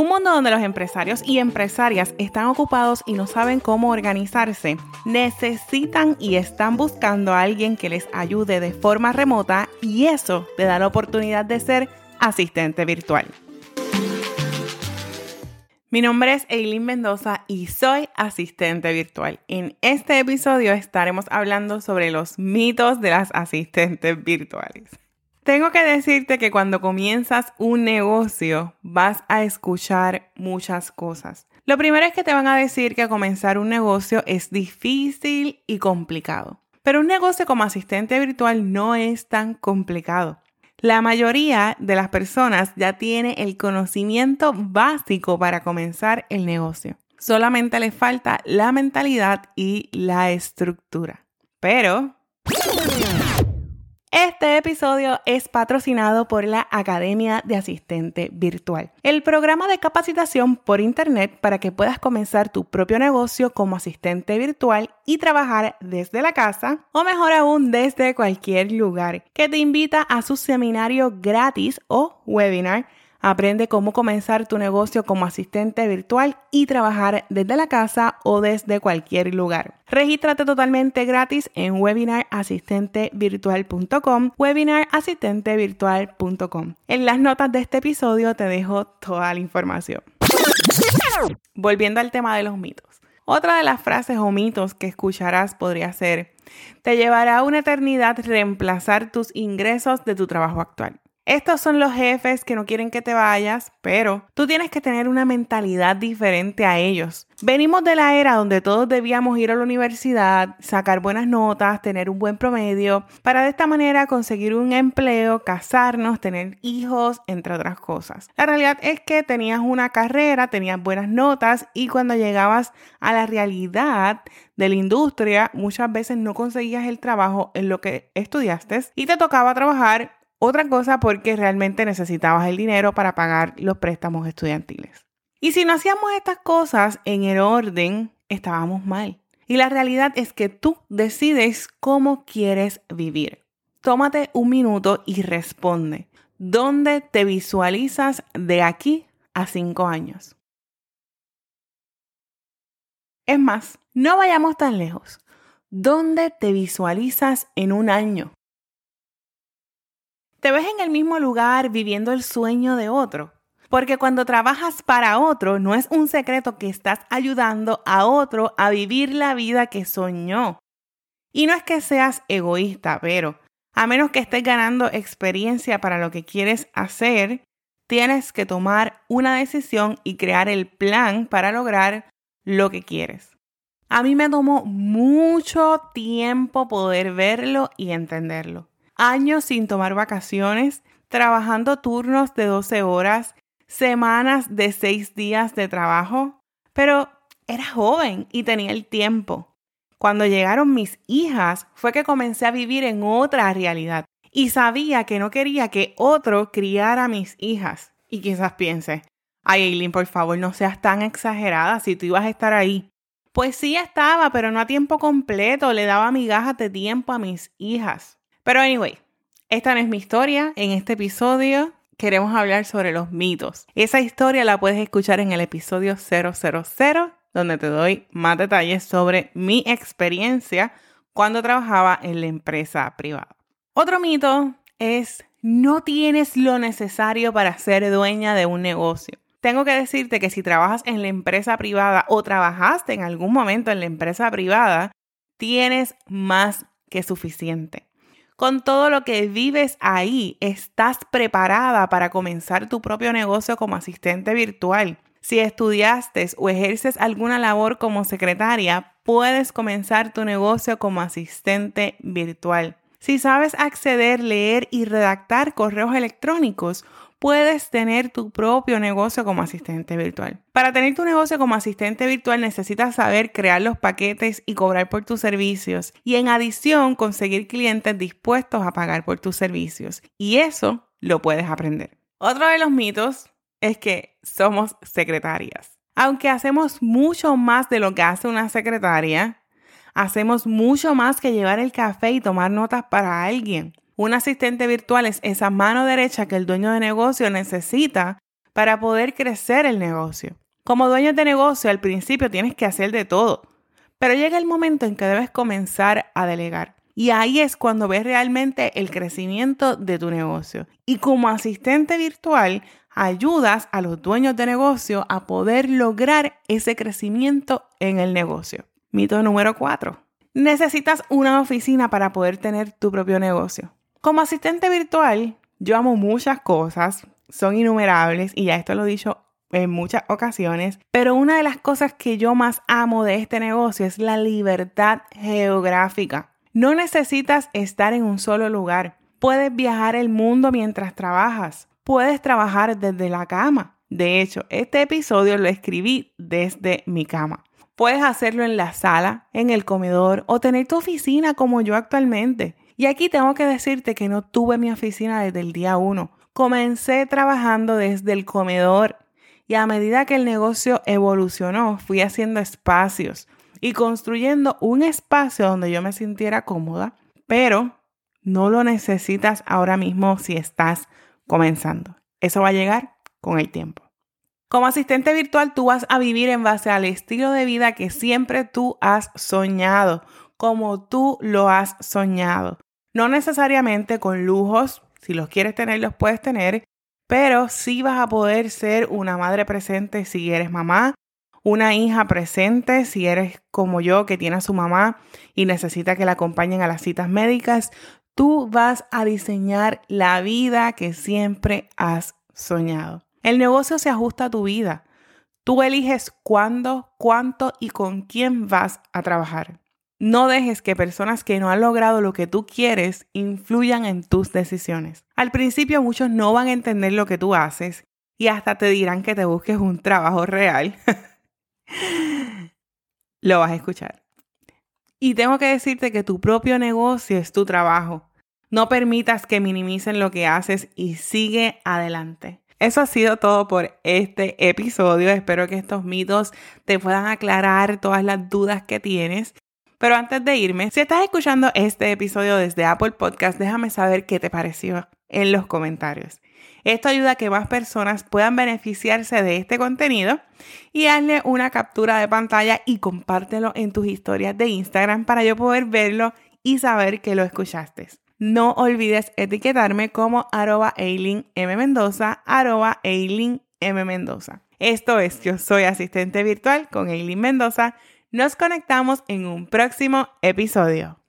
Un mundo donde los empresarios y empresarias están ocupados y no saben cómo organizarse, necesitan y están buscando a alguien que les ayude de forma remota y eso te da la oportunidad de ser asistente virtual. Mi nombre es Eileen Mendoza y soy asistente virtual. En este episodio estaremos hablando sobre los mitos de las asistentes virtuales. Tengo que decirte que cuando comienzas un negocio vas a escuchar muchas cosas. Lo primero es que te van a decir que comenzar un negocio es difícil y complicado. Pero un negocio como asistente virtual no es tan complicado. La mayoría de las personas ya tiene el conocimiento básico para comenzar el negocio. Solamente le falta la mentalidad y la estructura. Pero este episodio es patrocinado por la Academia de Asistente Virtual, el programa de capacitación por Internet para que puedas comenzar tu propio negocio como asistente virtual y trabajar desde la casa o mejor aún desde cualquier lugar, que te invita a su seminario gratis o webinar Aprende cómo comenzar tu negocio como asistente virtual y trabajar desde la casa o desde cualquier lugar. Regístrate totalmente gratis en webinarasistentevirtual.com, webinarasistentevirtual.com. En las notas de este episodio te dejo toda la información. Volviendo al tema de los mitos. Otra de las frases o mitos que escucharás podría ser, te llevará una eternidad reemplazar tus ingresos de tu trabajo actual. Estos son los jefes que no quieren que te vayas, pero tú tienes que tener una mentalidad diferente a ellos. Venimos de la era donde todos debíamos ir a la universidad, sacar buenas notas, tener un buen promedio, para de esta manera conseguir un empleo, casarnos, tener hijos, entre otras cosas. La realidad es que tenías una carrera, tenías buenas notas y cuando llegabas a la realidad de la industria, muchas veces no conseguías el trabajo en lo que estudiaste y te tocaba trabajar otra cosa porque realmente necesitabas el dinero para pagar los préstamos estudiantiles. Y si no hacíamos estas cosas en el orden, estábamos mal. Y la realidad es que tú decides cómo quieres vivir. Tómate un minuto y responde. ¿Dónde te visualizas de aquí a cinco años? Es más, no vayamos tan lejos. ¿Dónde te visualizas en un año? Te ves en el mismo lugar viviendo el sueño de otro. Porque cuando trabajas para otro, no es un secreto que estás ayudando a otro a vivir la vida que soñó. Y no es que seas egoísta, pero a menos que estés ganando experiencia para lo que quieres hacer, tienes que tomar una decisión y crear el plan para lograr lo que quieres. A mí me tomó mucho tiempo poder verlo y entenderlo años sin tomar vacaciones, trabajando turnos de 12 horas, semanas de 6 días de trabajo, pero era joven y tenía el tiempo. Cuando llegaron mis hijas fue que comencé a vivir en otra realidad y sabía que no quería que otro criara a mis hijas. Y quizás piense, ay Eileen, por favor, no seas tan exagerada si tú ibas a estar ahí. Pues sí estaba, pero no a tiempo completo, le daba migajas de tiempo a mis hijas. Pero anyway, esta no es mi historia. En este episodio queremos hablar sobre los mitos. Esa historia la puedes escuchar en el episodio 000, donde te doy más detalles sobre mi experiencia cuando trabajaba en la empresa privada. Otro mito es no tienes lo necesario para ser dueña de un negocio. Tengo que decirte que si trabajas en la empresa privada o trabajaste en algún momento en la empresa privada, tienes más que suficiente. Con todo lo que vives ahí, estás preparada para comenzar tu propio negocio como asistente virtual. Si estudiaste o ejerces alguna labor como secretaria, puedes comenzar tu negocio como asistente virtual. Si sabes acceder, leer y redactar correos electrónicos, puedes tener tu propio negocio como asistente virtual. Para tener tu negocio como asistente virtual necesitas saber crear los paquetes y cobrar por tus servicios y en adición conseguir clientes dispuestos a pagar por tus servicios. Y eso lo puedes aprender. Otro de los mitos es que somos secretarias. Aunque hacemos mucho más de lo que hace una secretaria, hacemos mucho más que llevar el café y tomar notas para alguien. Un asistente virtual es esa mano derecha que el dueño de negocio necesita para poder crecer el negocio. Como dueño de negocio, al principio tienes que hacer de todo, pero llega el momento en que debes comenzar a delegar. Y ahí es cuando ves realmente el crecimiento de tu negocio. Y como asistente virtual, ayudas a los dueños de negocio a poder lograr ese crecimiento en el negocio. Mito número 4. Necesitas una oficina para poder tener tu propio negocio. Como asistente virtual, yo amo muchas cosas, son innumerables y ya esto lo he dicho en muchas ocasiones, pero una de las cosas que yo más amo de este negocio es la libertad geográfica. No necesitas estar en un solo lugar. Puedes viajar el mundo mientras trabajas. Puedes trabajar desde la cama. De hecho, este episodio lo escribí desde mi cama. Puedes hacerlo en la sala, en el comedor o tener tu oficina como yo actualmente. Y aquí tengo que decirte que no tuve mi oficina desde el día 1. Comencé trabajando desde el comedor y a medida que el negocio evolucionó, fui haciendo espacios y construyendo un espacio donde yo me sintiera cómoda, pero no lo necesitas ahora mismo si estás comenzando. Eso va a llegar con el tiempo. Como asistente virtual, tú vas a vivir en base al estilo de vida que siempre tú has soñado, como tú lo has soñado. No necesariamente con lujos, si los quieres tener, los puedes tener, pero sí vas a poder ser una madre presente si eres mamá, una hija presente si eres como yo que tiene a su mamá y necesita que la acompañen a las citas médicas. Tú vas a diseñar la vida que siempre has soñado. El negocio se ajusta a tu vida. Tú eliges cuándo, cuánto y con quién vas a trabajar. No dejes que personas que no han logrado lo que tú quieres influyan en tus decisiones. Al principio muchos no van a entender lo que tú haces y hasta te dirán que te busques un trabajo real. lo vas a escuchar. Y tengo que decirte que tu propio negocio es tu trabajo. No permitas que minimicen lo que haces y sigue adelante. Eso ha sido todo por este episodio. Espero que estos mitos te puedan aclarar todas las dudas que tienes. Pero antes de irme, si estás escuchando este episodio desde Apple Podcast, déjame saber qué te pareció en los comentarios. Esto ayuda a que más personas puedan beneficiarse de este contenido y hazle una captura de pantalla y compártelo en tus historias de Instagram para yo poder verlo y saber que lo escuchaste. No olvides etiquetarme como arroba M. Mendoza, arroba M. Mendoza. Esto es, yo soy asistente virtual con Eileen Mendoza nos conectamos en un próximo episodio.